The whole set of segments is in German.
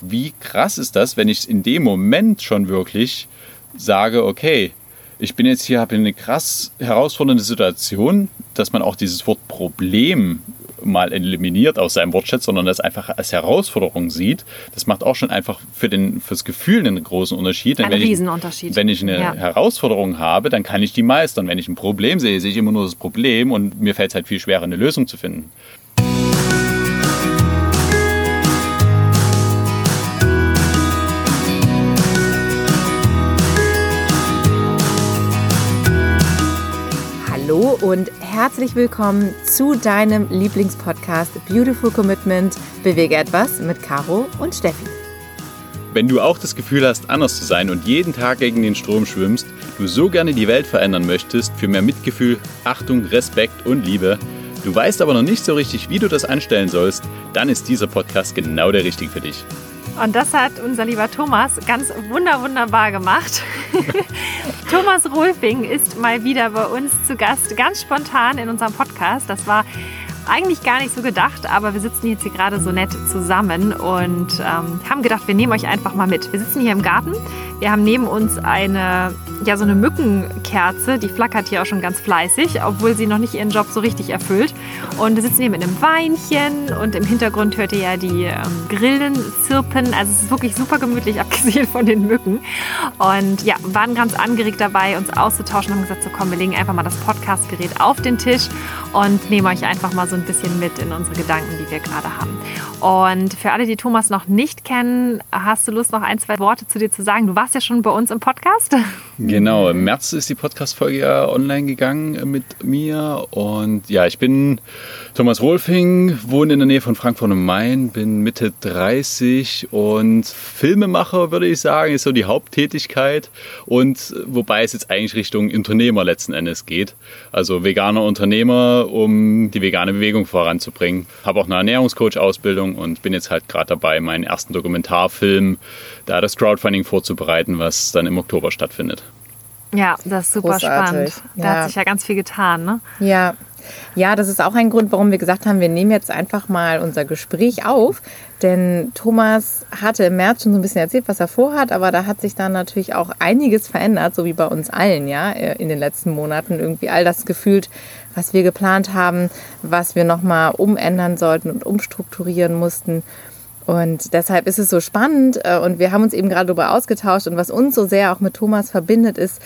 wie krass ist das, wenn ich in dem Moment schon wirklich sage, okay, ich bin jetzt hier, habe eine krass herausfordernde Situation, dass man auch dieses Wort Problem mal eliminiert aus seinem Wortschatz, sondern das einfach als Herausforderung sieht. Das macht auch schon einfach für den, fürs Gefühl einen großen Unterschied. Ein wenn Riesenunterschied. Ich, wenn ich eine Ja. Herausforderung habe, dann kann ich die meistern. Wenn ich ein Problem sehe, sehe ich immer nur das Problem und mir fällt es halt viel schwerer, eine Lösung zu finden. Hallo und herzlich willkommen zu deinem Lieblingspodcast Beautiful Commitment Bewege etwas mit Caro und Steffi. Wenn du auch das Gefühl hast, anders zu sein und jeden Tag gegen den Strom schwimmst, du so gerne die Welt verändern möchtest für mehr Mitgefühl, Achtung, Respekt und Liebe, du weißt aber noch nicht so richtig, wie du das anstellen sollst, dann ist dieser Podcast genau der richtige für dich. Und das hat unser lieber Thomas ganz wunder wunderbar gemacht. Thomas Rolfing ist mal wieder bei uns zu Gast, ganz spontan in unserem Podcast. Das war eigentlich gar nicht so gedacht, aber wir sitzen jetzt hier gerade so nett zusammen und ähm, haben gedacht, wir nehmen euch einfach mal mit. Wir sitzen hier im Garten. Wir haben neben uns eine, ja, so eine Mückenkerze, die flackert hier auch schon ganz fleißig, obwohl sie noch nicht ihren Job so richtig erfüllt. Und wir sitzen hier mit einem Weinchen und im Hintergrund hört ihr ja die ähm, Grillen zirpen. Also es ist wirklich super gemütlich, abgesehen von den Mücken. Und ja, waren ganz angeregt dabei, uns auszutauschen und haben gesagt, so komm, wir legen einfach mal das Podcastgerät auf den Tisch und nehmen euch einfach mal so ein bisschen mit in unsere Gedanken, die wir gerade haben. Und für alle, die Thomas noch nicht kennen, hast du Lust, noch ein, zwei Worte zu dir zu sagen? Du warst ja schon bei uns im Podcast. Genau, im März ist die Podcast-Folge ja online gegangen mit mir. Und ja, ich bin Thomas Rolfing, wohne in der Nähe von Frankfurt am Main, bin Mitte 30 und Filmemacher, würde ich sagen, ist so die Haupttätigkeit. Und wobei es jetzt eigentlich Richtung Unternehmer letzten Endes geht. Also veganer Unternehmer, um die vegane Bewegung voranzubringen. Habe auch eine Ernährungscoach-Ausbildung und bin jetzt halt gerade dabei, meinen ersten Dokumentarfilm, da das Crowdfunding vorzubereiten, was dann im Oktober stattfindet. Ja, das ist super Großartig. spannend. Da Ja. hat sich ja ganz viel getan, ne? Ja. Ja, das ist auch ein Grund, warum wir gesagt haben, wir nehmen jetzt einfach mal unser Gespräch auf. Denn Thomas hatte im März schon so ein bisschen erzählt, was er vorhat, aber da hat sich dann natürlich auch einiges verändert, so wie bei uns allen, ja, in den letzten Monaten. Irgendwie all das gefühlt, was wir geplant haben, was wir nochmal umändern sollten und umstrukturieren mussten. Und deshalb ist es so spannend äh, und wir haben uns eben gerade darüber ausgetauscht und was uns so sehr auch mit Thomas verbindet, ist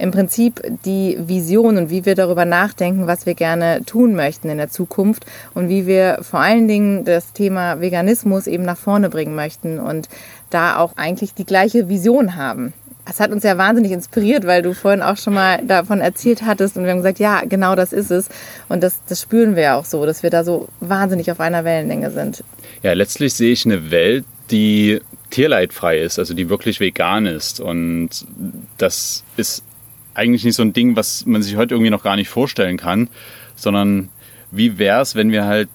im Prinzip die Vision und wie wir darüber nachdenken, was wir gerne tun möchten in der Zukunft und wie wir vor allen Dingen das Thema Veganismus eben nach vorne bringen möchten und da auch eigentlich die gleiche Vision haben. Das hat uns ja wahnsinnig inspiriert, weil du vorhin auch schon mal davon erzählt hattest und wir haben gesagt, ja, genau das ist es. Und das, das spüren wir ja auch so, dass wir da so wahnsinnig auf einer Wellenlänge sind. Ja, letztlich sehe ich eine Welt, die tierleidfrei ist, also die wirklich vegan ist. Und das ist eigentlich nicht so ein Ding, was man sich heute irgendwie noch gar nicht vorstellen kann, sondern wie wäre es, wenn wir halt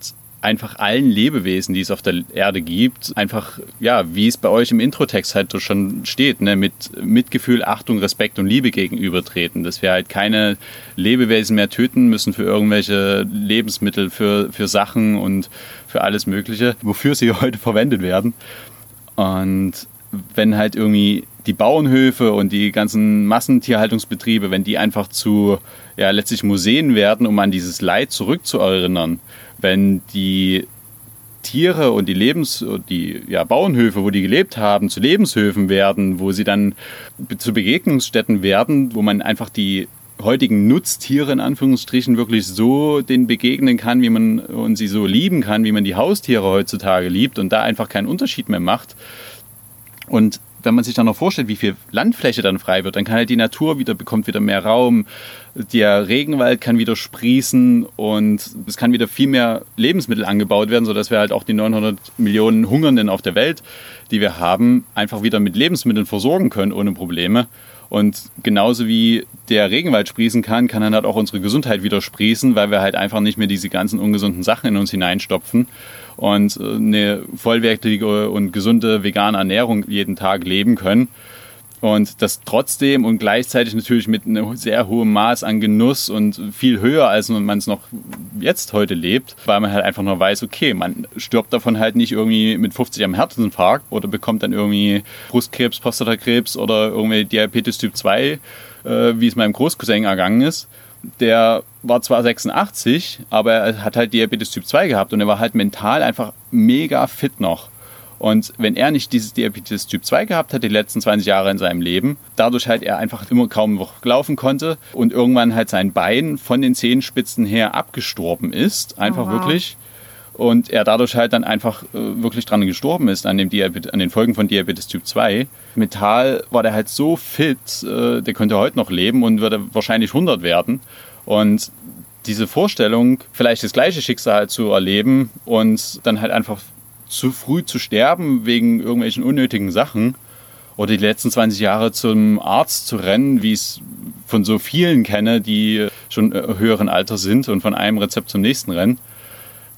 einfach allen Lebewesen, die es auf der Erde gibt, einfach, ja, wie es bei euch im Introtext halt schon steht, ne, mit Mitgefühl, Achtung, Respekt und Liebe gegenübertreten, dass wir halt keine Lebewesen mehr töten müssen für irgendwelche Lebensmittel, für, für Sachen und für alles Mögliche, wofür sie heute verwendet werden. Und wenn halt irgendwie die Bauernhöfe und die ganzen Massentierhaltungsbetriebe, wenn die einfach zu ja, letztlich Museen werden, um an dieses Leid zurückzuerinnern, wenn die Tiere und die Lebens die ja, Bauernhöfe, wo die gelebt haben, zu Lebenshöfen werden, wo sie dann zu Begegnungsstätten werden, wo man einfach die heutigen Nutztiere in Anführungsstrichen wirklich so den begegnen kann, wie man und sie so lieben kann, wie man die Haustiere heutzutage liebt und da einfach keinen Unterschied mehr macht. Und wenn man sich dann noch vorstellt, wie viel Landfläche dann frei wird, dann kann halt die Natur wieder, bekommt wieder mehr Raum, der Regenwald kann wieder sprießen und es kann wieder viel mehr Lebensmittel angebaut werden, sodass wir halt auch die 900 Millionen Hungernden auf der Welt, die wir haben, einfach wieder mit Lebensmitteln versorgen können ohne Probleme. Und genauso wie der Regenwald sprießen kann, kann dann halt auch unsere Gesundheit wieder sprießen, weil wir halt einfach nicht mehr diese ganzen ungesunden Sachen in uns hineinstopfen und eine vollwertige und gesunde vegane Ernährung jeden Tag leben können. Und das trotzdem und gleichzeitig natürlich mit einem sehr hohem Maß an Genuss und viel höher, als man es noch jetzt heute lebt, weil man halt einfach nur weiß, okay, man stirbt davon halt nicht irgendwie mit 50 am Herzinfarkt oder bekommt dann irgendwie Brustkrebs, Prostatakrebs oder irgendwie Diabetes Typ 2, äh, wie es meinem Großcousin ergangen ist. Der war zwar 86, aber er hat halt Diabetes Typ 2 gehabt und er war halt mental einfach mega fit noch. Und wenn er nicht dieses Diabetes Typ 2 gehabt hat, die letzten 20 Jahre in seinem Leben, dadurch halt er einfach immer kaum noch laufen konnte und irgendwann halt sein Bein von den Zehenspitzen her abgestorben ist, einfach oh, wow. wirklich. Und er dadurch halt dann einfach äh, wirklich dran gestorben ist an, dem Diabet an den Folgen von Diabetes Typ 2. Mental war der halt so fit, äh, der könnte heute noch leben und würde wahrscheinlich 100 werden. Und diese Vorstellung, vielleicht das gleiche Schicksal zu erleben und dann halt einfach zu früh zu sterben wegen irgendwelchen unnötigen Sachen oder die letzten 20 Jahre zum Arzt zu rennen, wie ich es von so vielen kenne, die schon äh, höheren Alter sind und von einem Rezept zum nächsten rennen.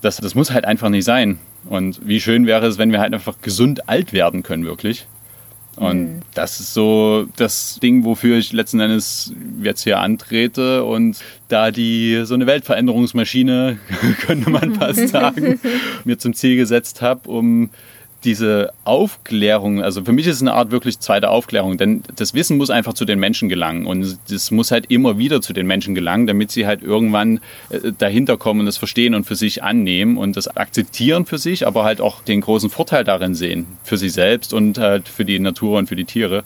Das, das muss halt einfach nicht sein. Und wie schön wäre es, wenn wir halt einfach gesund alt werden können, wirklich. Und mhm. das ist so das Ding, wofür ich letzten Endes jetzt hier antrete und da die so eine Weltveränderungsmaschine, könnte man fast sagen, mir zum Ziel gesetzt habe, um diese Aufklärung, also für mich ist es eine Art wirklich zweite Aufklärung, denn das Wissen muss einfach zu den Menschen gelangen und das muss halt immer wieder zu den Menschen gelangen, damit sie halt irgendwann äh, dahinter kommen und das verstehen und für sich annehmen und das akzeptieren für sich, aber halt auch den großen Vorteil darin sehen, für sich selbst und halt für die Natur und für die Tiere.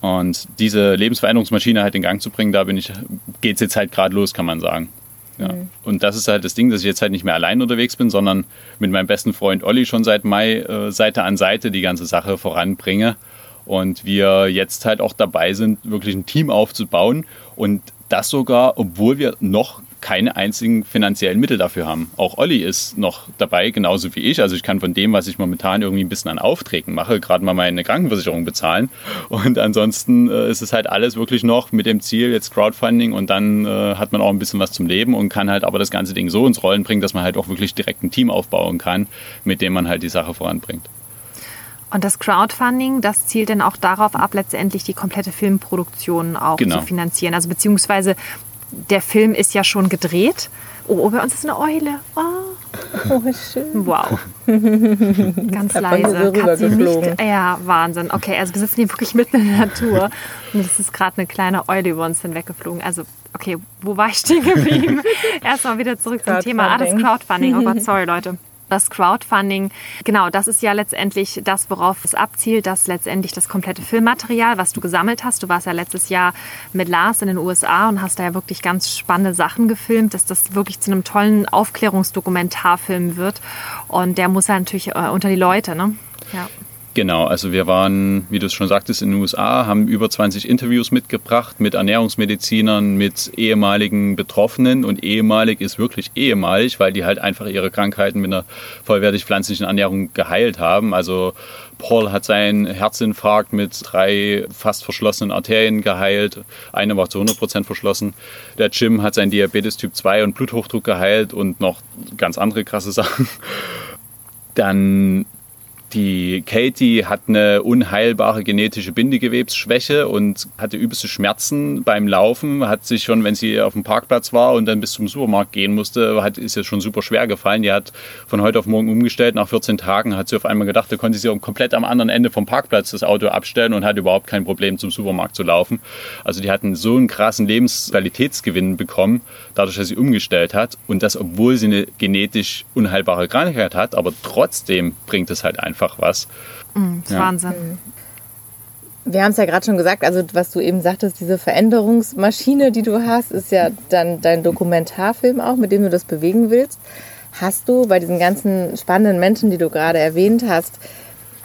Und diese Lebensveränderungsmaschine halt in Gang zu bringen, da bin ich, geht's jetzt halt gerade los, kann man sagen. Ja. Mhm. Und das ist halt das Ding, dass ich jetzt halt nicht mehr allein unterwegs bin, sondern mit meinem besten Freund Olli schon seit Mai äh, Seite an Seite die ganze Sache voranbringe. Und wir jetzt halt auch dabei sind, wirklich ein Team aufzubauen. Und das sogar, obwohl wir noch keine einzigen finanziellen Mittel dafür haben. Auch Olli ist noch dabei, genauso wie ich. Also ich kann von dem, was ich momentan irgendwie ein bisschen an Aufträgen mache, gerade mal meine Krankenversicherung bezahlen. Und ansonsten äh, ist es halt alles wirklich noch mit dem Ziel, jetzt Crowdfunding und dann äh, hat man auch ein bisschen was zum Leben und kann halt aber das ganze Ding so ins Rollen bringen, dass man halt auch wirklich direkt ein Team aufbauen kann, mit dem man halt die Sache voranbringt. Und das Crowdfunding, das zielt dann auch darauf ab, letztendlich die komplette Filmproduktion auch genau. zu finanzieren. Also beziehungsweise der Film ist ja schon gedreht. Oh, bei uns ist eine Eule. Oh, oh schön. Wow. Ganz leise. Katze nicht. Ja, Wahnsinn. Okay, also wir sitzen hier wirklich mitten in der Natur. Und es ist gerade eine kleine Eule über uns hinweggeflogen. Also, okay, wo war ich stehen geblieben? Erstmal wieder zurück zum Thema. Ah, das Crowdfunding. Oh Gott, sorry, Leute das Crowdfunding, genau, das ist ja letztendlich das, worauf es abzielt, dass letztendlich das komplette Filmmaterial, was du gesammelt hast, du warst ja letztes Jahr mit Lars in den USA und hast da ja wirklich ganz spannende Sachen gefilmt, dass das wirklich zu einem tollen Aufklärungsdokumentarfilm wird. Und der muss ja natürlich äh, unter die Leute, ne? Ja. Genau, also wir waren, wie du es schon sagtest, in den USA, haben über 20 Interviews mitgebracht mit Ernährungsmedizinern, mit ehemaligen Betroffenen und ehemalig ist wirklich ehemalig, weil die halt einfach ihre Krankheiten mit einer vollwertig pflanzlichen Ernährung geheilt haben. Also Paul hat seinen Herzinfarkt mit drei fast verschlossenen Arterien geheilt. Eine war zu 100% verschlossen. Der Jim hat sein Diabetes Typ 2 und Bluthochdruck geheilt und noch ganz andere krasse Sachen. Dann die Katie hat eine unheilbare genetische Bindegewebsschwäche und hatte übelste Schmerzen beim Laufen. Hat sich schon, wenn sie auf dem Parkplatz war und dann bis zum Supermarkt gehen musste, hat, ist ihr schon super schwer gefallen. Die hat von heute auf morgen umgestellt. Nach 14 Tagen hat sie auf einmal gedacht, da konnte sie komplett am anderen Ende vom Parkplatz das Auto abstellen und hat überhaupt kein Problem zum Supermarkt zu laufen. Also die hatten so einen krassen Lebensqualitätsgewinn bekommen, dadurch, dass sie umgestellt hat. Und das, obwohl sie eine genetisch unheilbare Krankheit hat, aber trotzdem bringt es halt einfach einfach was. Mhm, ja. Wahnsinn. Mhm. Wir haben es ja gerade schon gesagt, also was du eben sagtest, diese Veränderungsmaschine, die du hast, ist ja dann dein Dokumentarfilm auch, mit dem du das bewegen willst. Hast du bei diesen ganzen spannenden Menschen, die du gerade erwähnt hast,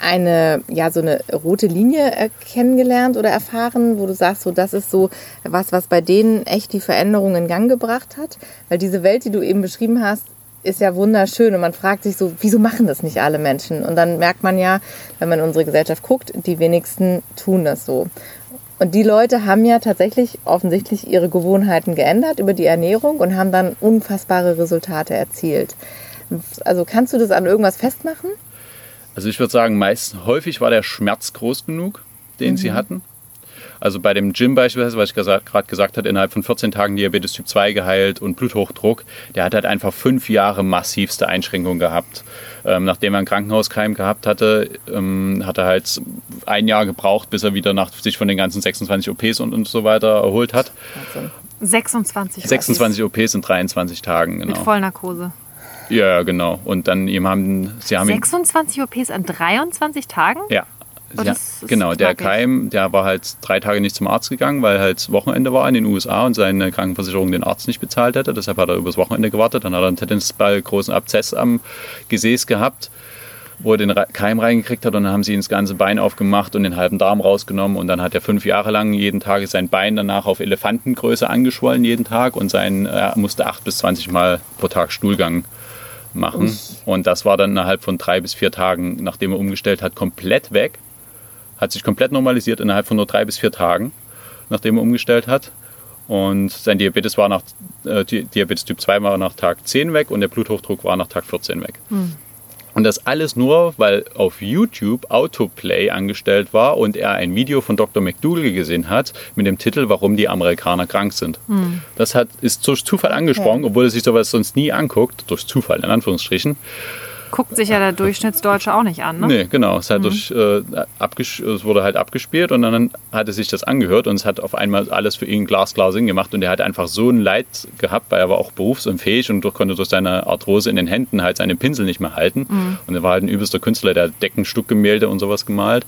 eine, ja, so eine rote Linie kennengelernt oder erfahren, wo du sagst, so, das ist so was, was bei denen echt die Veränderung in Gang gebracht hat? Weil diese Welt, die du eben beschrieben hast, ist ja wunderschön und man fragt sich so, wieso machen das nicht alle Menschen? Und dann merkt man ja, wenn man in unsere Gesellschaft guckt, die wenigsten tun das so. Und die Leute haben ja tatsächlich offensichtlich ihre Gewohnheiten geändert über die Ernährung und haben dann unfassbare Resultate erzielt. Also kannst du das an irgendwas festmachen? Also ich würde sagen, meist häufig war der Schmerz groß genug den sie hatten. Also bei dem Jim beispielsweise, was ich gerade gesagt habe, innerhalb von 14 Tagen Diabetes Typ 2 geheilt und Bluthochdruck, der hat halt einfach fünf Jahre massivste Einschränkungen gehabt. Ähm, nachdem er einen Krankenhauskeim gehabt hatte, ähm, hat er halt ein Jahr gebraucht, bis er wieder nach, sich von den ganzen 26 OPs und, und so weiter erholt hat. 26. 26 OPs in 23 Tagen, genau. Mit Vollnarkose. Ja, genau. Und dann ihm haben, sie haben ihn- 26 OPs an 23 Tagen? Ja. Ist genau, der. Keim, der war halt drei Tage nicht zum Arzt gegangen, weil halt Wochenende war in den USA und seine Krankenversicherung den Arzt nicht bezahlt hätte. Deshalb hat er übers Wochenende gewartet. Dann hat er einen Tennisball großen Abzess am Gesäß gehabt, wo er den Keim reingekriegt hat und dann haben sie ihm das ganze Bein aufgemacht und den halben Darm rausgenommen und dann hat er fünf Jahre lang jeden Tag sein Bein danach auf Elefantengröße angeschwollen jeden Tag und sein, er musste acht bis 20 Mal pro Tag Stuhlgang machen. Und das war dann innerhalb von drei bis vier Tagen, nachdem er umgestellt hat, komplett weg. Hat sich komplett normalisiert innerhalb von nur drei bis vier Tagen, nachdem er umgestellt hat. Und sein Diabetes war nach äh, Di- Diabetes Typ 2 war nach Tag 10 weg und der Bluthochdruck war nach Tag 14 weg. Und das alles nur, weil auf YouTube Autoplay angestellt war und er ein Video von Dr. McDougall gesehen hat mit dem Titel Warum die Amerikaner krank sind. Das hat, ist durch Zufall angesprochen, obwohl er sich sowas sonst nie anguckt, durch Zufall in Anführungsstrichen. Guckt sich ja der Durchschnittsdeutsche auch nicht an, ne? Nee, genau. Es, hat durch, äh, es wurde halt abgespielt und dann hat er sich das angehört und es hat auf einmal alles für ihn glasklar Sinn gemacht und er hat einfach so ein Leid gehabt, weil er war auch berufsunfähig und durch, konnte durch seine Arthrose in den Händen halt seine Pinsel nicht mehr halten. Und er war halt ein übelster Künstler, der hat Deckenstuckgemälde und sowas gemalt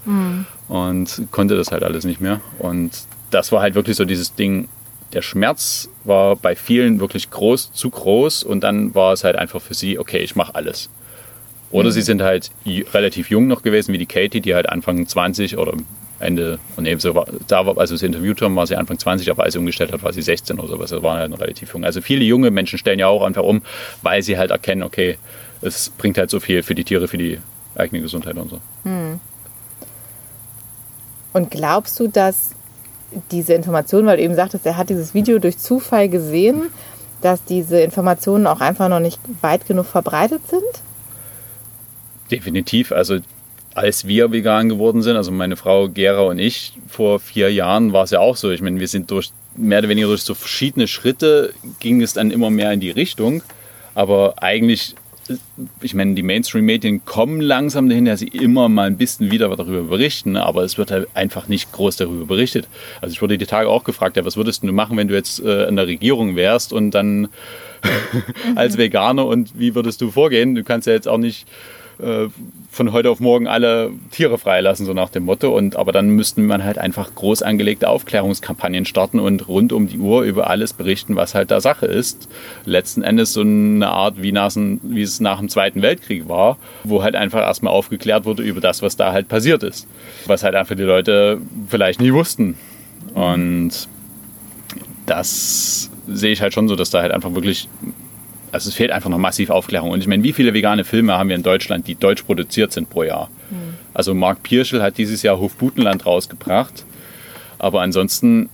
und konnte das halt alles nicht mehr. Und das war halt wirklich so dieses Ding, der Schmerz war bei vielen wirklich groß, zu groß und dann war es halt einfach für sie, okay, ich mache alles. Oder sie sind halt relativ jung noch gewesen, wie die Katie, die halt Anfang 20 oder Ende, und nee, so war, da war, als wir sie interviewt haben, war sie Anfang 20, aber als sie umgestellt hat, war sie 16 oder sowas. Das waren halt noch relativ jung. Also viele junge Menschen stellen ja auch einfach um, weil sie halt erkennen, okay, es bringt halt so viel für die Tiere, für die eigene Gesundheit und so. Und glaubst du, dass diese Informationen, weil du eben sagtest, er hat dieses Video durch Zufall gesehen, dass diese Informationen auch einfach noch nicht weit genug verbreitet sind? Definitiv. Also als wir vegan geworden sind, also meine Frau Gera und ich vor vier Jahren, war es ja auch so. Ich meine, wir sind durch mehr oder weniger durch so verschiedene Schritte ging es dann immer mehr in die Richtung. Aber eigentlich, ich meine, die Mainstream-Medien kommen langsam dahin, dass sie immer mal ein bisschen wieder darüber berichten, aber es wird halt einfach nicht groß darüber berichtet. Also ich wurde die Tage auch gefragt, ja, was würdest du machen, wenn du jetzt äh, in der Regierung wärst und dann als Veganer und wie würdest du vorgehen? Du kannst ja jetzt auch nicht äh, von heute auf morgen alle Tiere freilassen, so nach dem Motto. Und, aber dann müssten man halt einfach groß angelegte Aufklärungskampagnen starten und rund um die Uhr über alles berichten, was halt da Sache ist. Letzten Endes so eine Art, wie, nach, wie es nach dem Zweiten Weltkrieg war, wo halt einfach erstmal aufgeklärt wurde über das, was da halt passiert ist. Was halt einfach die Leute vielleicht nie wussten. Und das sehe ich halt schon so, dass da halt einfach wirklich also es fehlt einfach noch massiv Aufklärung. Und ich meine, wie viele vegane Filme haben wir in Deutschland, die deutsch produziert sind pro Jahr? Also Marc Pirschel hat dieses Jahr Hofbutenland rausgebracht. Aber ansonsten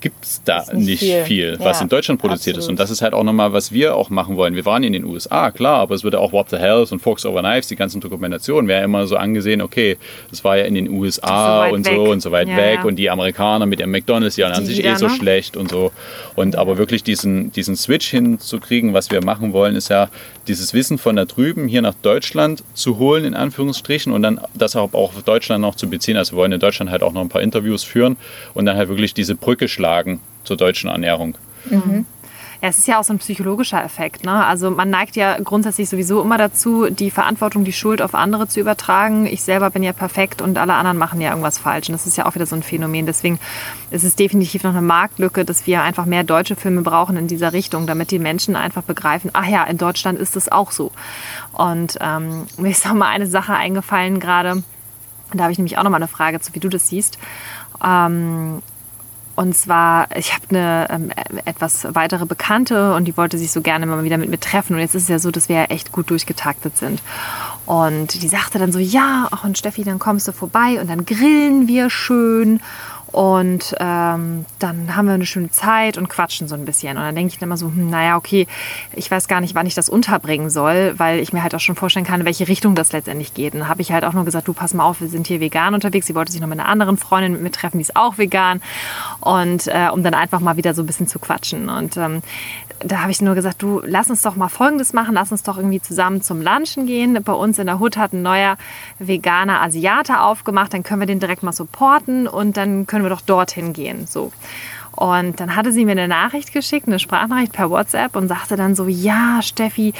gibt es da Ist nicht nicht, viel. viel, was Ja, in Deutschland produziert ist. absolut. Und das ist halt auch nochmal, was wir auch machen wollen. Wir waren in den USA, klar, aber es wird ja auch What the Hells und Fox Over Knives, die ganzen Dokumentationen, wäre ja immer so angesehen, okay, das war ja in den USA weit und weg. so und so weit Ja, weg ja. und die Amerikaner mit ihrem McDonalds, die ernähren Die sich eh so ne? schlecht und so. Und aber wirklich diesen, diesen Switch hinzukriegen, was wir machen wollen, ist ja dieses Wissen von da drüben hier nach Deutschland zu holen, in Anführungsstrichen, und dann das auch auch auf Deutschland noch zu beziehen. Also wir wollen in Deutschland halt auch noch ein paar Interviews führen und dann halt wirklich diese Brücke schlagen zur deutschen Ernährung. Ja, es ist ja auch so ein psychologischer Effekt. Ne? Also man neigt ja grundsätzlich sowieso immer dazu, die Verantwortung, die Schuld auf andere zu übertragen. Ich selber bin ja perfekt und alle anderen machen ja irgendwas falsch. Und das ist ja auch wieder so ein Phänomen. Deswegen ist es definitiv noch eine Marktlücke, dass wir einfach mehr deutsche Filme brauchen in dieser Richtung, damit die Menschen einfach begreifen, ach ja, in Deutschland ist es auch so. Und ähm, mir ist noch mal eine Sache eingefallen gerade. Da habe ich nämlich auch noch mal eine Frage zu, wie du das siehst. Ähm, und zwar, ich habe eine ähm, etwas weitere Bekannte und die wollte sich so gerne mal wieder mit mir treffen. Und jetzt ist es ja so, dass wir ja echt gut durchgetaktet sind. Und die sagte dann so, ja, ach und Steffi, dann kommst du vorbei und dann grillen wir schön. Und ähm, dann haben wir eine schöne Zeit und quatschen so ein bisschen. Und dann denke ich dann immer so, hm, naja, okay, ich weiß gar nicht, wann ich das unterbringen soll, weil ich mir halt auch schon vorstellen kann, in welche Richtung das letztendlich geht. Und dann habe ich halt auch nur gesagt, du pass mal auf, wir sind hier vegan unterwegs. Sie wollte sich noch mit einer anderen Freundin mit mir treffen, die ist auch vegan. Und äh, um dann einfach mal wieder so ein bisschen zu quatschen. Und ähm, da habe ich nur gesagt, du lass uns doch mal Folgendes machen, lass uns doch irgendwie zusammen zum Lunchen gehen. Bei uns in der Hut hat ein neuer veganer Asiate aufgemacht, dann können wir den direkt mal supporten und dann können wir doch dorthin gehen. So. Und dann hatte sie mir eine Nachricht geschickt, eine Sprachnachricht per WhatsApp und sagte dann so, ja, Steffi,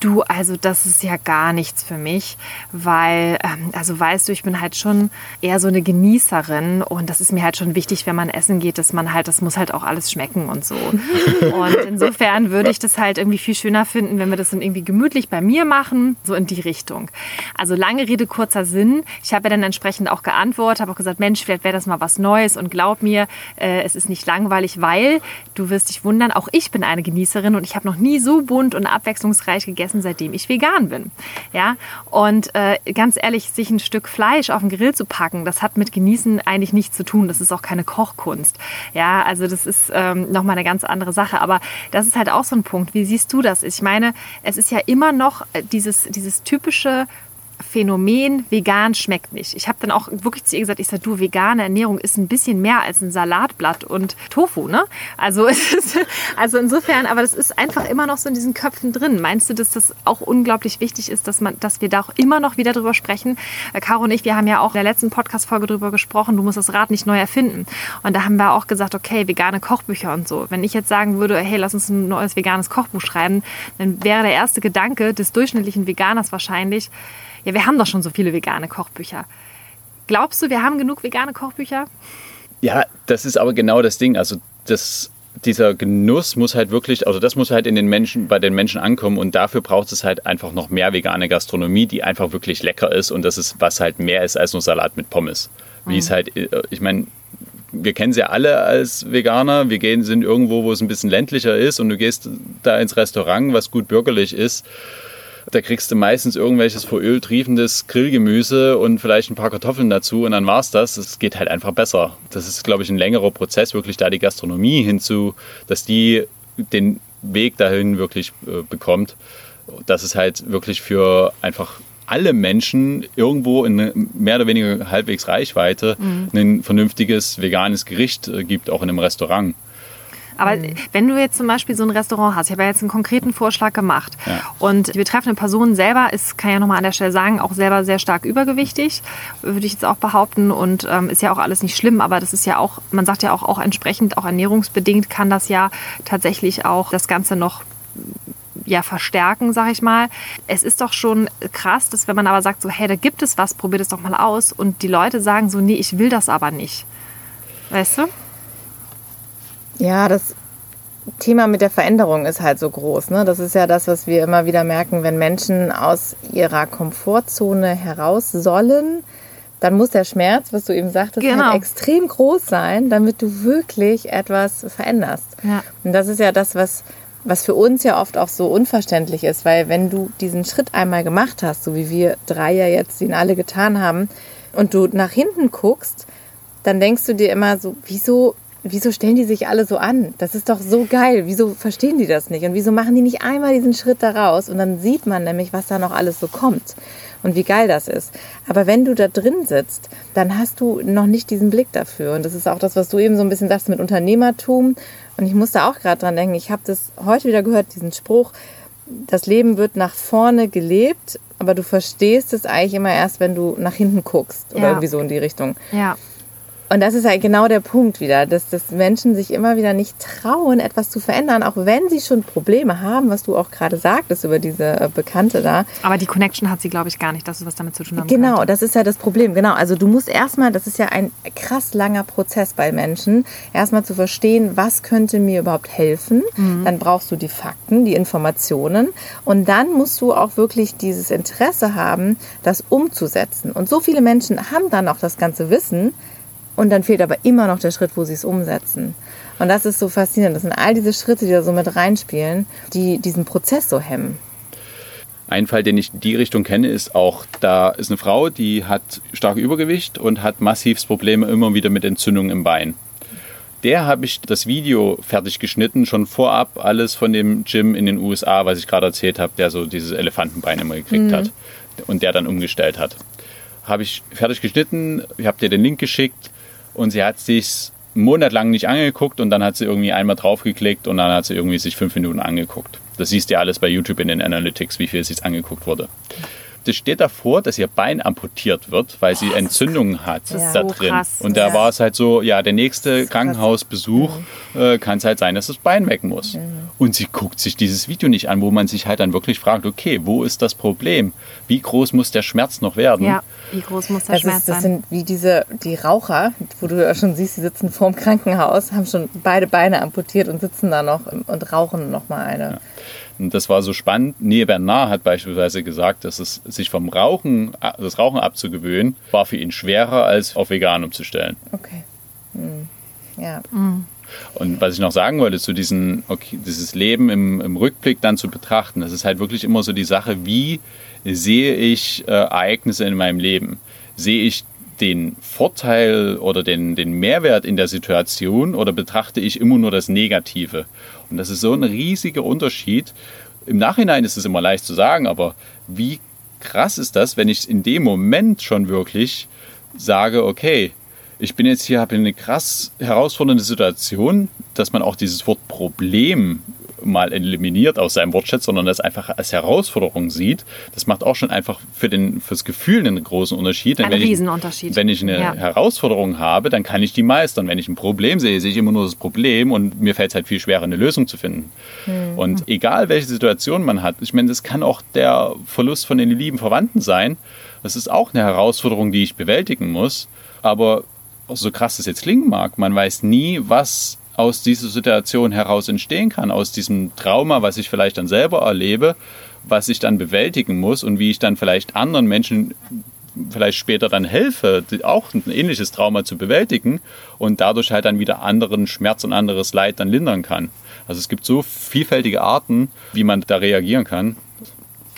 du, also das ist ja gar nichts für mich, weil, ähm, also weißt du, ich bin halt schon eher so eine Genießerin und das ist mir halt schon wichtig, wenn man essen geht, dass man halt, das muss halt auch alles schmecken und so. und insofern würde ich das halt irgendwie viel schöner finden, wenn wir das dann irgendwie gemütlich bei mir machen, so in die Richtung. Also lange Rede, kurzer Sinn. Ich habe ja dann entsprechend auch geantwortet, habe auch gesagt, Mensch, vielleicht wäre das mal was Neues und glaub mir, äh, es ist nicht langweilig langweilig, weil du wirst dich wundern, auch ich bin eine Genießerin und ich habe noch nie so bunt und abwechslungsreich gegessen, seitdem ich vegan bin. Ja, und äh, ganz ehrlich, sich ein Stück Fleisch auf den Grill zu packen, das hat mit Genießen eigentlich nichts zu tun. Das ist auch keine Kochkunst. Ja, also das ist ähm, nochmal eine ganz andere Sache. Aber das ist halt auch so ein Punkt. Wie siehst du das? Ich meine, es ist ja immer noch äh, dieses, dieses typische Phänomen, vegan schmeckt nicht. Ich habe dann auch wirklich zu ihr gesagt, ich sage, du, vegane Ernährung ist ein bisschen mehr als ein Salatblatt und Tofu, ne? Also, es ist, also insofern, aber das ist einfach immer noch so in diesen Köpfen drin. Meinst du, dass das auch unglaublich wichtig ist, dass, man, dass wir da auch immer noch wieder drüber sprechen? Äh, Caro und ich, wir haben ja auch in der letzten Podcast-Folge drüber gesprochen, du musst das Rad nicht neu erfinden. Und da haben wir auch gesagt, okay, vegane Kochbücher und so. Wenn ich jetzt sagen würde, hey, lass uns ein neues veganes Kochbuch schreiben, dann wäre der erste Gedanke des durchschnittlichen Veganers wahrscheinlich, ja, wir haben doch schon so viele vegane Kochbücher. Glaubst du, wir haben genug vegane Kochbücher? Ja, das ist aber genau das Ding. Also das, dieser Genuss muss halt wirklich, also das muss halt in den Menschen, bei den Menschen ankommen und dafür braucht es halt einfach noch mehr vegane Gastronomie, die einfach wirklich lecker ist und das ist, was halt mehr ist als nur Salat mit Pommes. Wie mhm. es halt, äh, ich meine, wir kennen sie alle als Veganer. Wir gehen, sind irgendwo, wo es ein bisschen ländlicher ist und du gehst da ins Restaurant, was gut bürgerlich ist da kriegst du meistens irgendwelches vor Öl triefendes Grillgemüse und vielleicht ein paar Kartoffeln dazu und dann war's das. Es geht halt einfach besser. Das ist, glaube ich, ein längerer Prozess, wirklich da die Gastronomie hinzu, dass die den Weg dahin wirklich äh, bekommt. Dass es halt wirklich für einfach alle Menschen irgendwo in mehr oder weniger halbwegs Reichweite mhm. ein vernünftiges veganes Gericht äh, gibt, auch in einem Restaurant. Aber mhm. wenn du jetzt zum Beispiel so ein Restaurant hast, ich habe ja jetzt einen konkreten Vorschlag gemacht ja. und die betreffende Person selber ist, kann ja nochmal an der Stelle sagen, auch selber sehr stark übergewichtig, würde ich jetzt auch behaupten und ähm, ist ja auch alles nicht schlimm, aber das ist ja auch, man sagt ja auch, auch entsprechend, auch ernährungsbedingt kann das ja tatsächlich auch das Ganze noch ja, verstärken, sag ich mal. Es ist doch schon krass, dass wenn man aber sagt, so, hey, da gibt es was, probier das doch mal aus und die Leute sagen so, nee, ich will das aber nicht. Weißt du? Ja, das Thema mit der Veränderung ist halt so groß. Ne? Das ist ja das, was wir immer wieder merken, wenn Menschen aus ihrer Komfortzone heraus sollen, dann muss der Schmerz, was du eben sagtest, halt genau. halt extrem groß sein, damit du wirklich etwas veränderst. Ja. Und das ist ja das, was, was für uns ja oft auch so unverständlich ist, weil wenn du diesen Schritt einmal gemacht hast, so wie wir drei ja jetzt ihn alle getan haben, und du nach hinten guckst, dann denkst du dir immer so, wieso wieso stellen die sich alle so an? Das ist doch so geil. Wieso verstehen die das nicht? Und wieso machen die nicht einmal diesen Schritt da raus? Und dann sieht man nämlich, was da noch alles so kommt und wie geil das ist. Aber wenn du da drin sitzt, dann hast du noch nicht diesen Blick dafür. Und das ist auch das, was du eben so ein bisschen sagst mit Unternehmertum. Und ich musste auch gerade dran denken, ich habe das heute wieder gehört, diesen Spruch, das Leben wird nach vorne gelebt, aber du verstehst es eigentlich immer erst, wenn du nach hinten guckst oder ja. irgendwie so in die Richtung. Ja. Und das ist halt genau der Punkt wieder, dass, dass Menschen sich immer wieder nicht trauen, etwas zu verändern, auch wenn sie schon Probleme haben, was du auch gerade sagtest über diese äh, Bekannte da. Aber die Connection hat sie, glaube ich, gar nicht, dass es was damit zu tun hat. Genau, könnte. das ist ja das Problem. Genau, also du musst erstmal, das ist ja ein krass langer Prozess bei Menschen, erstmal zu verstehen, was könnte mir überhaupt helfen. Mhm. Dann brauchst du die Fakten, die Informationen und dann musst du auch wirklich dieses Interesse haben, das umzusetzen. Und so viele Menschen haben dann auch das ganze Wissen, und dann fehlt aber immer noch der Schritt, wo sie es umsetzen. Und das ist so faszinierend. Das sind all diese Schritte, die da so mit reinspielen, die diesen Prozess so hemmen. Ein Fall, den ich in die Richtung kenne, ist auch, da ist eine Frau, die hat stark Übergewicht und hat massivst Probleme immer wieder mit Entzündungen im Bein. Der habe ich das Video fertig geschnitten, schon vorab alles von dem Gym in den USA, was ich gerade erzählt habe, der so dieses Elefantenbein immer gekriegt hat und der dann umgestellt hat. Habe ich fertig geschnitten, ich habe dir den Link geschickt und sie hat sich monatelang nicht angeguckt und dann hat sie irgendwie einmal draufgeklickt und dann hat sie irgendwie sich fünf Minuten angeguckt. Das siehst du ja alles bei YouTube in den Analytics, wie viel sich angeguckt wurde. Das steht davor, dass ihr Bein amputiert wird, weil sie Entzündungen hat Ja. da drin. krass. Und da Ja. war es halt so, ja, der nächste. Krankenhausbesuch äh, kann es halt sein, dass das Bein weg muss. Mhm. Und sie guckt sich dieses Video nicht an, wo man sich halt dann wirklich fragt, okay, wo ist das Problem? Wie groß muss der Schmerz noch werden? Ja, wie groß muss der Das, Schmerz ist, das sein? sind wie diese, die Raucher, wo du ja schon siehst, die sitzen vorm Krankenhaus, haben schon beide Beine amputiert und sitzen da noch und rauchen noch mal eine. Und das war so spannend. Nia Bernard hat beispielsweise gesagt, dass es sich vom Rauchen, das Rauchen abzugewöhnen, war für ihn schwerer, als auf vegan umzustellen. Okay. Hm. Ja. Und was ich noch sagen wollte, zu diesen, okay, dieses Leben im, im Rückblick dann zu betrachten, das ist halt wirklich immer so die Sache, wie sehe ich äh, Ereignisse in meinem Leben? Sehe ich den Vorteil oder den, den Mehrwert in der Situation oder betrachte ich immer nur das Negative? Und das ist so ein riesiger Unterschied. Im Nachhinein ist es immer leicht zu sagen, aber wie krass ist das, wenn ich in dem Moment schon wirklich sage, okay, ich bin jetzt hier, habe eine krass herausfordernde Situation, dass man auch dieses Wort Problem mal eliminiert aus seinem Wortschatz, sondern das einfach als Herausforderung sieht. Das macht auch schon einfach für den, fürs Gefühl einen großen Unterschied. Denn Ein wenn ich- Riesenunterschied. Wenn ich eine Ja. Herausforderung habe, dann kann ich die meistern. Wenn ich ein Problem sehe, sehe ich immer nur das Problem und mir fällt es halt viel schwerer, eine Lösung zu finden. Und egal, welche Situation man hat, ich meine, das kann auch der Verlust von den lieben Verwandten sein. Das ist auch eine Herausforderung, die ich bewältigen muss. Aber so krass es jetzt klingen mag, man weiß nie, was aus dieser Situation heraus entstehen kann, aus diesem Trauma, was ich vielleicht dann selber erlebe, was ich dann bewältigen muss und wie ich dann vielleicht anderen Menschen vielleicht später dann helfe, auch ein ähnliches Trauma zu bewältigen und dadurch halt dann wieder anderen Schmerz und anderes Leid dann lindern kann. Also es gibt so vielfältige Arten, wie man da reagieren kann.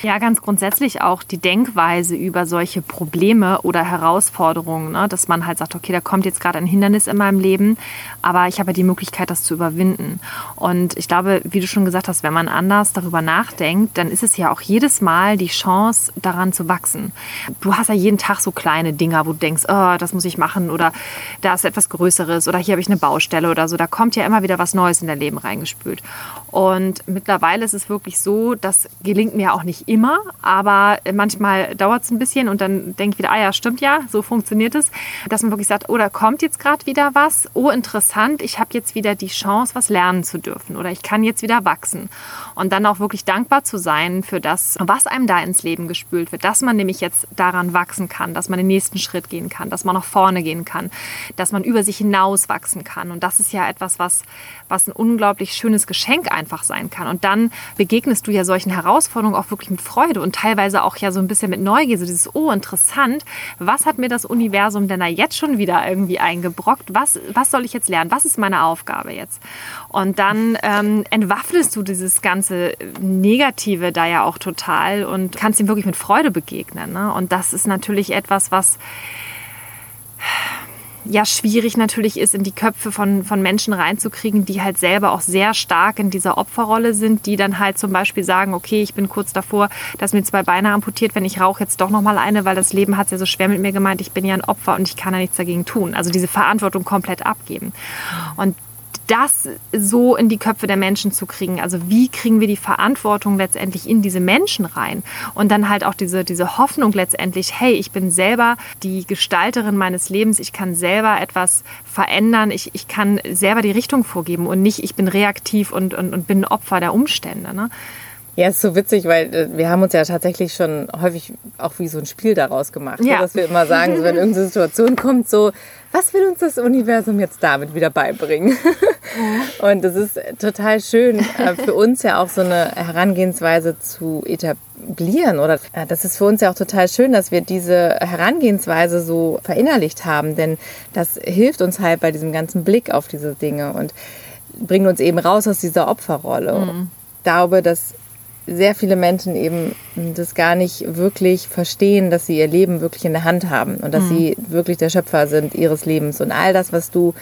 Ja, ganz grundsätzlich auch die Denkweise über solche Probleme oder Herausforderungen, ne? dass man halt sagt, okay, da kommt jetzt gerade ein Hindernis in meinem Leben, aber ich habe die Möglichkeit, das zu überwinden. Und ich glaube, wie du schon gesagt hast, wenn man anders darüber nachdenkt, dann ist es ja auch jedes Mal die Chance, daran zu wachsen. Du hast ja jeden Tag so kleine Dinger, wo du denkst, oh, das muss ich machen oder da ist etwas Größeres oder hier habe ich eine Baustelle oder so. Da kommt ja immer wieder was Neues in dein Leben reingespült. Und mittlerweile ist es wirklich so, das gelingt mir auch nicht immer, aber manchmal dauert es ein bisschen und dann denke ich wieder, ah ja, stimmt ja, so funktioniert es, dass man wirklich sagt, oh, da kommt jetzt gerade wieder was, oh, interessant, ich habe jetzt wieder die Chance, was lernen zu dürfen oder ich kann jetzt wieder wachsen. Und dann auch wirklich dankbar zu sein für das, was einem da ins Leben gespült wird, dass man nämlich jetzt daran wachsen kann, dass man den nächsten Schritt gehen kann, dass man nach vorne gehen kann, dass man über sich hinaus wachsen kann. Und das ist ja etwas, was, was ein unglaublich schönes Geschenk einfach sein kann. Und dann begegnest du ja solchen Herausforderungen auch wirklich Freude und teilweise auch ja so ein bisschen mit Neugier, so dieses, oh, interessant, was hat mir das Universum denn da jetzt schon wieder irgendwie eingebrockt? Was, was soll ich jetzt lernen? Was ist meine Aufgabe jetzt? Und dann ähm, entwaffnest du dieses ganze Negative da ja auch total und kannst ihm wirklich mit Freude begegnen. Ne? Und das ist natürlich etwas, was ja schwierig natürlich ist, in die Köpfe von, von Menschen reinzukriegen, die halt selber auch sehr stark in dieser Opferrolle sind, die dann halt zum Beispiel sagen, okay, ich bin kurz davor, dass mir zwei Beine amputiert, wenn ich rauche jetzt doch nochmal eine, weil das Leben hat es ja so schwer mit mir gemeint, ich bin ja ein Opfer und ich kann ja nichts dagegen tun. Also diese Verantwortung komplett abgeben. Und das so in die Köpfe der Menschen zu kriegen. Also wie kriegen wir die Verantwortung letztendlich in diese Menschen rein? Und dann halt auch diese, diese Hoffnung letztendlich, hey, ich bin selber die Gestalterin meines Lebens, ich kann selber etwas verändern, ich, ich kann selber die Richtung vorgeben und nicht, ich bin reaktiv und, und, und bin Opfer der Umstände. Ne? Ja, ist so witzig, weil äh, wir haben uns ja tatsächlich schon häufig auch wie so ein Spiel daraus gemacht. Ja. So, dass wir immer sagen, so, wenn irgendeine Situation kommt, so, was will uns das Universum jetzt damit wieder beibringen? Und das ist total schön äh, für uns ja auch so eine Herangehensweise zu etablieren. Oder äh, das ist für uns ja auch total schön, dass wir diese Herangehensweise so verinnerlicht haben, denn das hilft uns halt bei diesem ganzen Blick auf diese Dinge und bringt uns eben raus aus dieser Opferrolle. Ich glaube, dass sehr viele Menschen eben das gar nicht wirklich verstehen, dass sie ihr Leben wirklich in der Hand haben und dass mhm. sie wirklich der Schöpfer sind ihres Lebens. Und all das, was du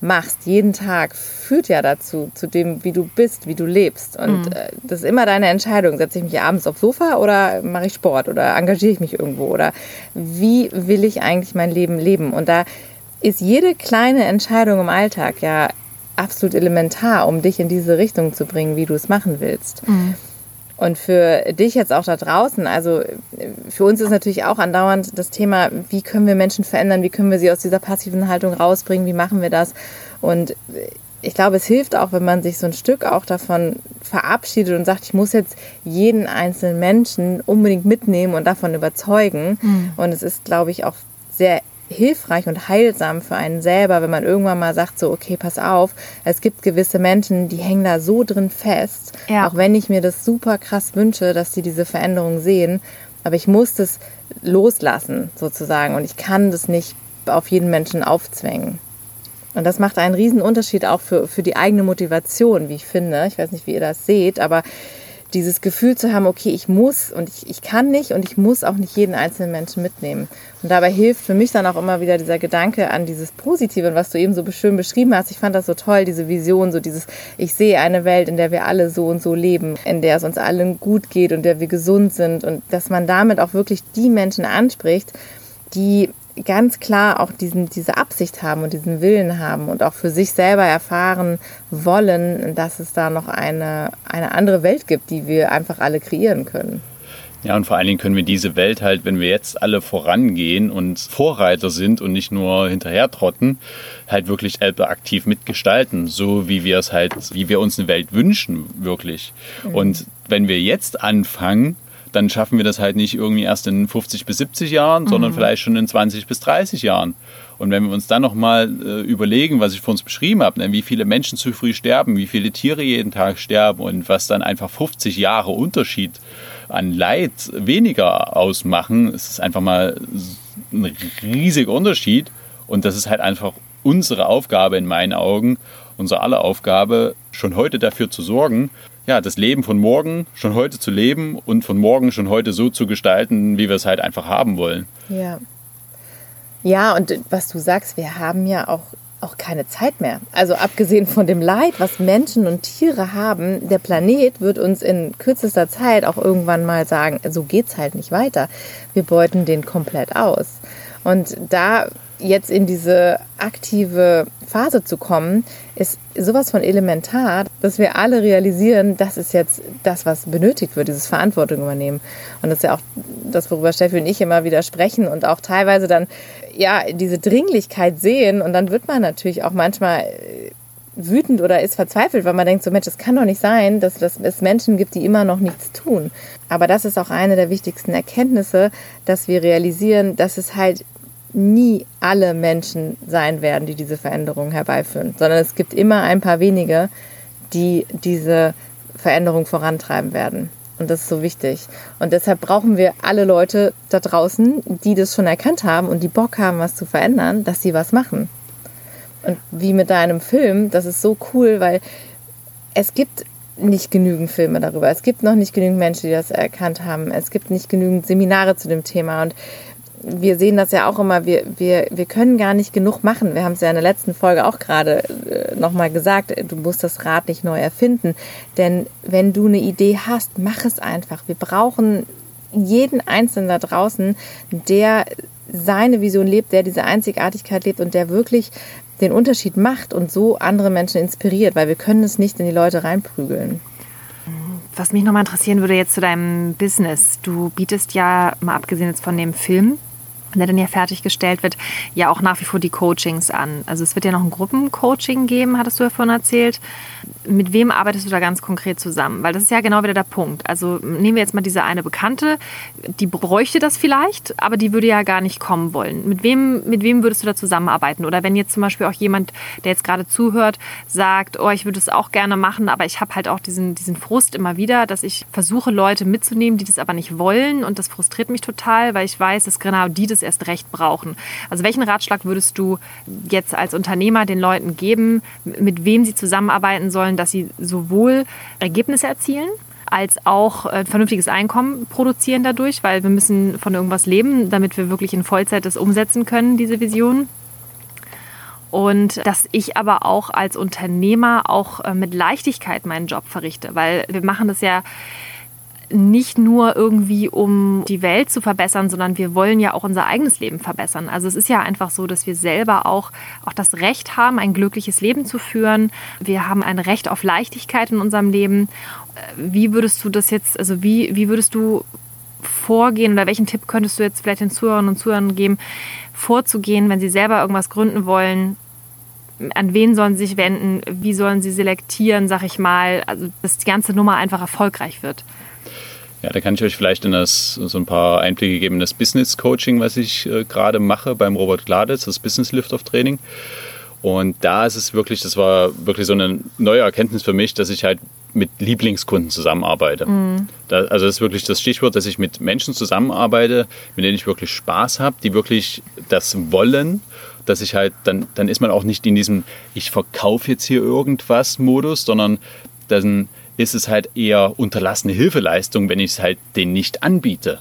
machst, jeden Tag, führt ja dazu, zu dem, wie du bist, wie du lebst. Und mhm. Äh, das ist immer deine Entscheidung. Setze ich mich abends aufs Sofa oder mache ich Sport oder engagiere ich mich irgendwo? Oder wie will ich eigentlich mein Leben leben? Und da ist jede kleine Entscheidung im Alltag ja absolut elementar, um dich in diese Richtung zu bringen, wie du es machen willst. Mhm. Und für dich jetzt auch da draußen, also für uns ist natürlich auch andauernd das Thema, wie können wir Menschen verändern, wie können wir sie aus dieser passiven Haltung rausbringen, wie machen wir das? Und ich glaube, es hilft auch, wenn man sich so ein Stück auch davon verabschiedet und sagt, ich muss jetzt jeden einzelnen Menschen unbedingt mitnehmen und davon überzeugen. Mhm. Und es ist, glaube ich, auch sehr hilfreich und heilsam für einen selber, wenn man irgendwann mal sagt, so, okay, pass auf, es gibt gewisse Menschen, die hängen da so drin fest, ja. auch wenn ich mir das super krass wünsche, dass sie diese Veränderung sehen, aber ich muss das loslassen, sozusagen, und ich kann das nicht auf jeden Menschen aufzwängen. Und das macht einen riesen Unterschied auch für, für die eigene Motivation, wie ich finde. Ich weiß nicht, wie ihr das seht, aber dieses Gefühl zu haben, okay, ich muss und ich, ich kann nicht und ich muss auch nicht jeden einzelnen Menschen mitnehmen. Und dabei hilft für mich dann auch immer wieder dieser Gedanke an dieses Positive, was du eben so schön beschrieben hast. Ich fand das so toll, diese Vision, so dieses, ich sehe eine Welt, in der wir alle so und so leben, in der es uns allen gut geht und der wir gesund sind und dass man damit auch wirklich die Menschen anspricht, die ganz klar auch diesen, diese Absicht haben und diesen Willen haben und auch für sich selber erfahren wollen, dass es da noch eine, eine andere Welt gibt, die wir einfach alle kreieren können. Ja, und vor allen Dingen können wir diese Welt halt, wenn wir jetzt alle vorangehen und Vorreiter sind und nicht nur hinterher trotten, halt wirklich aktiv mitgestalten, so wie wir es halt, wie wir uns eine Welt wünschen, wirklich. Mhm. Und wenn wir jetzt anfangen, dann schaffen wir das halt nicht irgendwie erst in 50 bis 70 Jahren, sondern mhm. vielleicht schon in 20 bis 30 Jahren. Und wenn wir uns dann nochmal äh, überlegen, was ich vor uns beschrieben habe, ne, wie viele Menschen zu früh sterben, wie viele Tiere jeden Tag sterben und was dann einfach 50 Jahre Unterschied an Leid weniger ausmachen, ist es einfach mal ein riesiger Unterschied. Und das ist halt einfach unsere Aufgabe in meinen Augen, unsere aller Aufgabe, schon heute dafür zu sorgen, ja, das Leben von morgen schon heute zu leben und von morgen schon heute so zu gestalten, wie wir es halt einfach haben wollen. Ja. Ja, und was du sagst, wir haben ja auch, auch keine Zeit mehr. Also abgesehen von dem Leid, was Menschen und Tiere haben, der Planet wird uns in kürzester Zeit auch irgendwann mal sagen, so geht's halt nicht weiter. Wir beuten den komplett aus. Und da jetzt in diese aktive Phase zu kommen, ist sowas von elementar, dass wir alle realisieren, das ist jetzt das, was benötigt wird, dieses Verantwortung übernehmen. Und das ist ja auch das, worüber Steffi und ich immer wieder sprechen und auch teilweise dann ja diese Dringlichkeit sehen. Und dann wird man natürlich auch manchmal wütend oder ist verzweifelt, weil man denkt, so Mensch, es kann doch nicht sein, dass, dass es Menschen gibt, die immer noch nichts tun. Aber das ist auch eine der wichtigsten Erkenntnisse, dass wir realisieren, dass es halt nie alle Menschen sein werden, die diese Veränderung herbeiführen, sondern es gibt immer ein paar wenige, die diese Veränderung vorantreiben werden. Und das ist so wichtig. Und deshalb brauchen wir alle Leute da draußen, die das schon erkannt haben und die Bock haben, was zu verändern, dass sie was machen. Und wie mit deinem Film, das ist so cool, weil es gibt nicht genügend Filme darüber. Es gibt noch nicht genügend Menschen, die das erkannt haben. Es gibt nicht genügend Seminare zu dem Thema. Und wir sehen das ja auch immer, wir, wir, wir können gar nicht genug machen. Wir haben es ja in der letzten Folge auch gerade äh, nochmal gesagt, du musst das Rad nicht neu erfinden. Denn wenn du eine Idee hast, mach es einfach. Wir brauchen jeden Einzelnen da draußen, der seine Vision lebt, der diese Einzigartigkeit lebt und der wirklich den Unterschied macht und so andere Menschen inspiriert, weil wir können es nicht in die Leute reinprügeln. Was mich nochmal interessieren würde jetzt zu deinem Business. Du bietest ja, mal abgesehen jetzt von dem Film, der dann ja fertiggestellt wird, ja auch nach wie vor die Coachings an. Also es wird ja noch ein Gruppencoaching geben, hattest du ja vorhin erzählt. Mit wem arbeitest du da ganz konkret zusammen? Weil das ist ja genau wieder der Punkt. Also nehmen wir jetzt mal diese eine Bekannte, die bräuchte das vielleicht, aber die würde ja gar nicht kommen wollen. Mit wem, mit wem würdest du da zusammenarbeiten? Oder wenn jetzt zum Beispiel auch jemand, der jetzt gerade zuhört, sagt, oh, ich würde es auch gerne machen, aber ich habe halt auch diesen, diesen Frust immer wieder, dass ich versuche, Leute mitzunehmen, die das aber nicht wollen und das frustriert mich total, weil ich weiß, dass genau die das erst recht brauchen. Also welchen Ratschlag würdest du jetzt als Unternehmer den Leuten geben, mit wem sie zusammenarbeiten sollen, dass sie sowohl Ergebnisse erzielen, als auch ein vernünftiges Einkommen produzieren dadurch, weil wir müssen von irgendwas leben, damit wir wirklich in Vollzeit das umsetzen können, diese Vision. Und dass ich aber auch als Unternehmer auch äh, mit Leichtigkeit meinen Job verrichte, weil wir machen das ja nicht nur irgendwie, um die Welt zu verbessern, sondern wir wollen ja auch unser eigenes Leben verbessern. Also es ist ja einfach so, dass wir selber auch, auch das Recht haben, ein glückliches Leben zu führen. Wir haben ein Recht auf Leichtigkeit in unserem Leben. Wie würdest du das jetzt, also wie, wie würdest du vorgehen oder welchen Tipp könntest du jetzt vielleicht den Zuhörern und Zuhörern geben, vorzugehen, wenn sie selber irgendwas gründen wollen, an wen sollen sie sich wenden, wie sollen sie selektieren, sag ich mal, also dass die ganze Nummer einfach erfolgreich wird. Ja, da kann ich euch vielleicht in das, so ein paar Einblicke geben in das Business Coaching, was ich äh, gerade mache beim Robert Gladitz, das Business Lift-Off Training. Und da ist es wirklich, das war wirklich so eine neue Erkenntnis für mich, dass ich halt mit Lieblingskunden zusammenarbeite. Mhm. Da, also das ist wirklich das Stichwort, dass ich mit Menschen zusammenarbeite, mit denen ich wirklich Spaß habe, die wirklich das wollen, dass ich halt, dann, dann ist man auch nicht in diesem, ich verkaufe jetzt hier irgendwas Modus, sondern dann ist es halt eher unterlassene Hilfeleistung, wenn ich es halt denen nicht anbiete.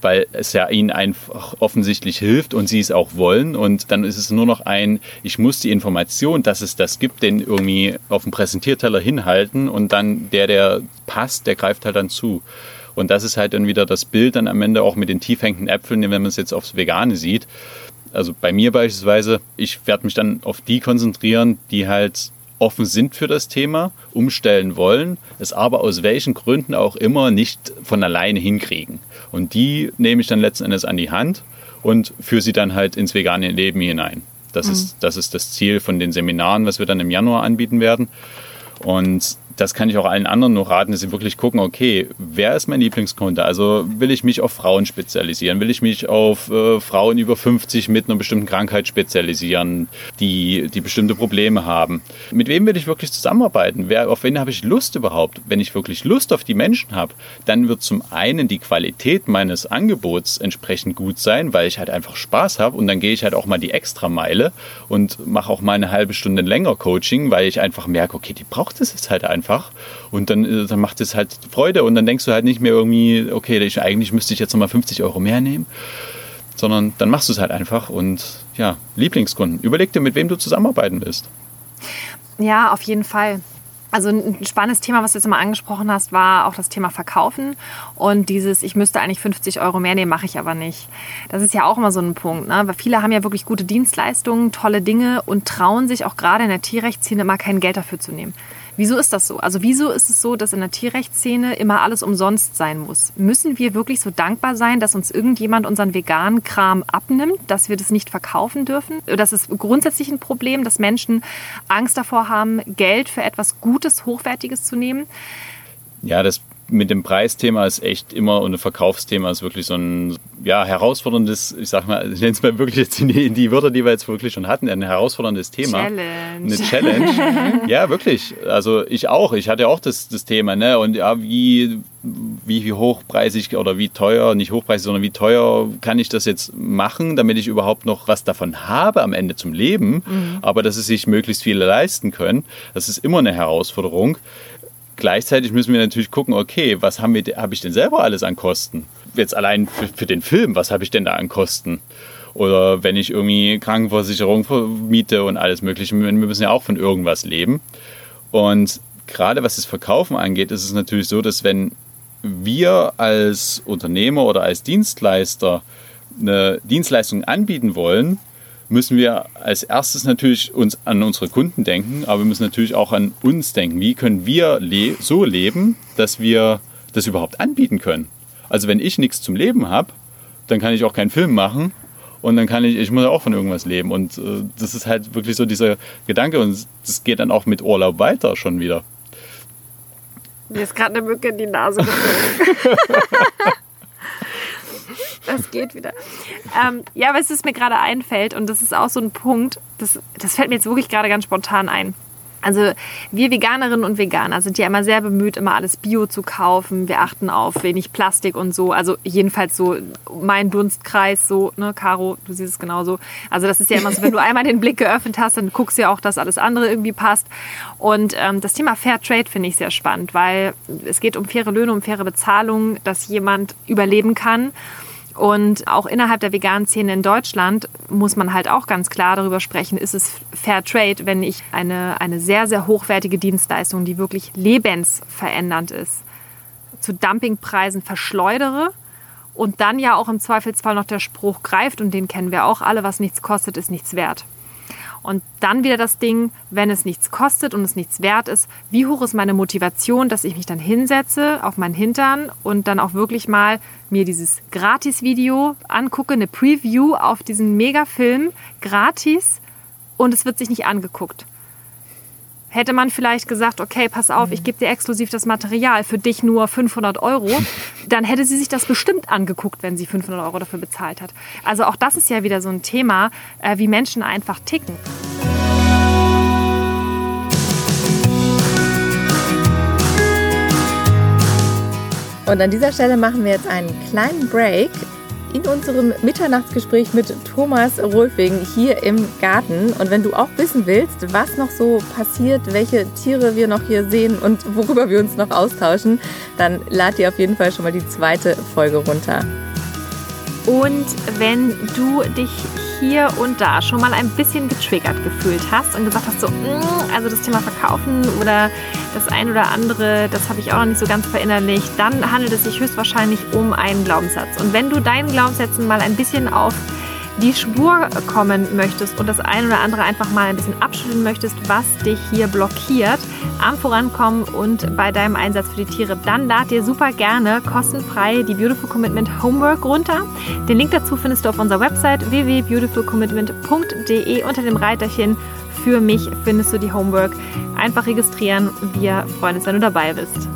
Weil es ja ihnen einfach offensichtlich hilft und sie es auch wollen. Und dann ist es nur noch ein, ich muss die Information, dass es das gibt, den irgendwie auf dem Präsentierteller hinhalten und dann der, der passt, der greift halt dann zu. Und das ist halt dann wieder das Bild dann am Ende auch mit den tiefhängenden Äpfeln, wenn man es jetzt aufs Vegane sieht. Also bei mir beispielsweise, ich werde mich dann auf die konzentrieren, die halt offen sind für das Thema, umstellen wollen, es aber aus welchen Gründen auch immer nicht von alleine hinkriegen. Und die nehme ich dann letzten Endes an die Hand und führe sie dann halt ins vegane Leben hinein. Das, mhm. ist, das ist das Ziel von den Seminaren, was wir dann im Januar anbieten werden. Und das kann ich auch allen anderen nur raten, dass sie wirklich gucken, okay, wer ist mein Lieblingskunde? Also will ich mich auf Frauen spezialisieren? Will ich mich auf äh, Frauen über 50 mit einer bestimmten Krankheit spezialisieren, die, die bestimmte Probleme haben? Mit wem will ich wirklich zusammenarbeiten? Wer, auf wen habe ich Lust überhaupt? Wenn ich wirklich Lust auf die Menschen habe, dann wird zum einen die Qualität meines Angebots entsprechend gut sein, weil ich halt einfach Spaß habe und dann gehe ich halt auch mal die extra Meile und mache auch mal eine halbe Stunde länger Coaching, weil ich einfach merke, okay, die braucht es jetzt halt einfach einfach. Und dann, äh, dann macht es halt Freude und dann denkst du halt nicht mehr irgendwie, okay, ich, eigentlich müsste ich jetzt nochmal 50 Euro mehr nehmen, sondern dann machst du es halt einfach und ja, Lieblingskunden. Überleg dir, mit wem du zusammenarbeiten willst. Ja, auf jeden Fall. Also ein spannendes Thema, was du jetzt immer angesprochen hast, war auch das Thema Verkaufen und dieses, ich müsste eigentlich 50 Euro mehr nehmen, mache ich aber nicht. Das ist ja auch immer so ein Punkt, ne? weil viele haben ja wirklich gute Dienstleistungen, tolle Dinge und trauen sich auch gerade in der Tierrechtsszene immer kein Geld dafür zu nehmen. Wieso ist das so? Also wieso ist es so, dass in der Tierrechtsszene immer alles umsonst sein muss? Müssen wir wirklich so dankbar sein, dass uns irgendjemand unseren veganen Kram abnimmt, dass wir das nicht verkaufen dürfen? Das ist grundsätzlich ein Problem, dass Menschen Angst davor haben, Geld für etwas Gutes, Hochwertiges zu nehmen. Ja, das mit dem Preisthema ist echt immer und ein Verkaufsthema ist wirklich so ein ja, herausforderndes, ich sag mal, ich nenne es mal wirklich jetzt in die, in die Wörter, die wir jetzt wirklich schon hatten, ein herausforderndes Thema. Challenge. Eine Challenge. ja, wirklich. Also ich auch. Ich hatte auch das, das Thema, ne? Und ja, wie, wie, wie hochpreisig oder wie teuer, nicht hochpreisig, sondern wie teuer kann ich das jetzt machen, damit ich überhaupt noch was davon habe am Ende zum Leben, mhm. aber dass es sich möglichst viele leisten können. Das ist immer eine Herausforderung. Gleichzeitig müssen wir natürlich gucken, okay, was habe ich denn selber alles an Kosten? Jetzt allein für, für den Film, was habe ich denn da an Kosten? Oder wenn ich irgendwie Krankenversicherung miete und alles Mögliche, wir müssen ja auch von irgendwas leben. Und gerade was das Verkaufen angeht, ist es natürlich so, dass wenn wir als Unternehmer oder als Dienstleister eine Dienstleistung anbieten wollen, müssen wir als erstes natürlich uns an unsere Kunden denken, aber wir müssen natürlich auch an uns denken. Wie können wir le so leben, dass wir das überhaupt anbieten können? Also wenn ich nichts zum Leben habe, dann kann ich auch keinen Film machen und dann kann ich, ich muss auch von irgendwas leben. Und äh, das ist halt wirklich so dieser Gedanke und das geht dann auch mit Urlaub weiter schon wieder. Mir ist gerade eine Mücke in die Nase geflogen. Das geht wieder. Ähm, ja, was es mir gerade einfällt, und das ist auch so ein Punkt, das, das fällt mir jetzt wirklich gerade ganz spontan ein. Also wir Veganerinnen und Veganer sind ja immer sehr bemüht, immer alles Bio zu kaufen. Wir achten auf wenig Plastik und so. Also jedenfalls so mein Dunstkreis, so, ne, Caro, du siehst es genauso. Also das ist ja immer so, wenn du einmal den Blick geöffnet hast, dann guckst du ja auch, dass alles andere irgendwie passt. Und ähm, das Thema Fair Trade finde ich sehr spannend, weil es geht um faire Löhne, um faire Bezahlung, dass jemand überleben kann. Und auch innerhalb der veganen Szene in Deutschland muss man halt auch ganz klar darüber sprechen, ist es Fair Trade, wenn ich eine, eine sehr, sehr hochwertige Dienstleistung, die wirklich lebensverändernd ist, zu Dumpingpreisen verschleudere und dann ja auch im Zweifelsfall noch der Spruch greift und den kennen wir auch alle, was nichts kostet, ist nichts wert. Und dann wieder das Ding, wenn es nichts kostet und es nichts wert ist, wie hoch ist meine Motivation, dass ich mich dann hinsetze auf meinen Hintern und dann auch wirklich mal mir dieses Gratis-Video angucke, eine Preview auf diesen Megafilm gratis und es wird sich nicht angeguckt. Hätte man vielleicht gesagt, okay, pass auf, ich gebe dir exklusiv das Material, für dich nur 500 Euro, dann hätte sie sich das bestimmt angeguckt, wenn sie 500 Euro dafür bezahlt hat. Also auch das ist ja wieder so ein Thema, äh, wie Menschen einfach ticken. Und an dieser Stelle machen wir jetzt einen kleinen Break in unserem Mitternachtsgespräch mit Thomas Rolfing hier im Garten. Und wenn du auch wissen willst, was noch so passiert, welche Tiere wir noch hier sehen und worüber wir uns noch austauschen, dann lad dir auf jeden Fall schon mal die zweite Folge runter. Und wenn du dich hier und da schon mal ein bisschen getriggert gefühlt hast und gesagt hast, so, mm, also das Thema Verkaufen oder das ein oder andere, das habe ich auch noch nicht so ganz verinnerlicht, dann handelt es sich höchstwahrscheinlich um einen Glaubenssatz. Und wenn du deinen Glaubenssätzen mal ein bisschen auf die Spur kommen möchtest und das ein oder andere einfach mal ein bisschen abschütteln möchtest, was dich hier blockiert am Vorankommen und bei deinem Einsatz für die Tiere, dann lad dir super gerne kostenfrei die Beautiful Commitment Homework runter. Den Link dazu findest du auf unserer Website www.beautifulcommitment.de unter dem Reiterchen für mich findest du die Homework. Einfach registrieren. Wir freuen uns, wenn du dabei bist.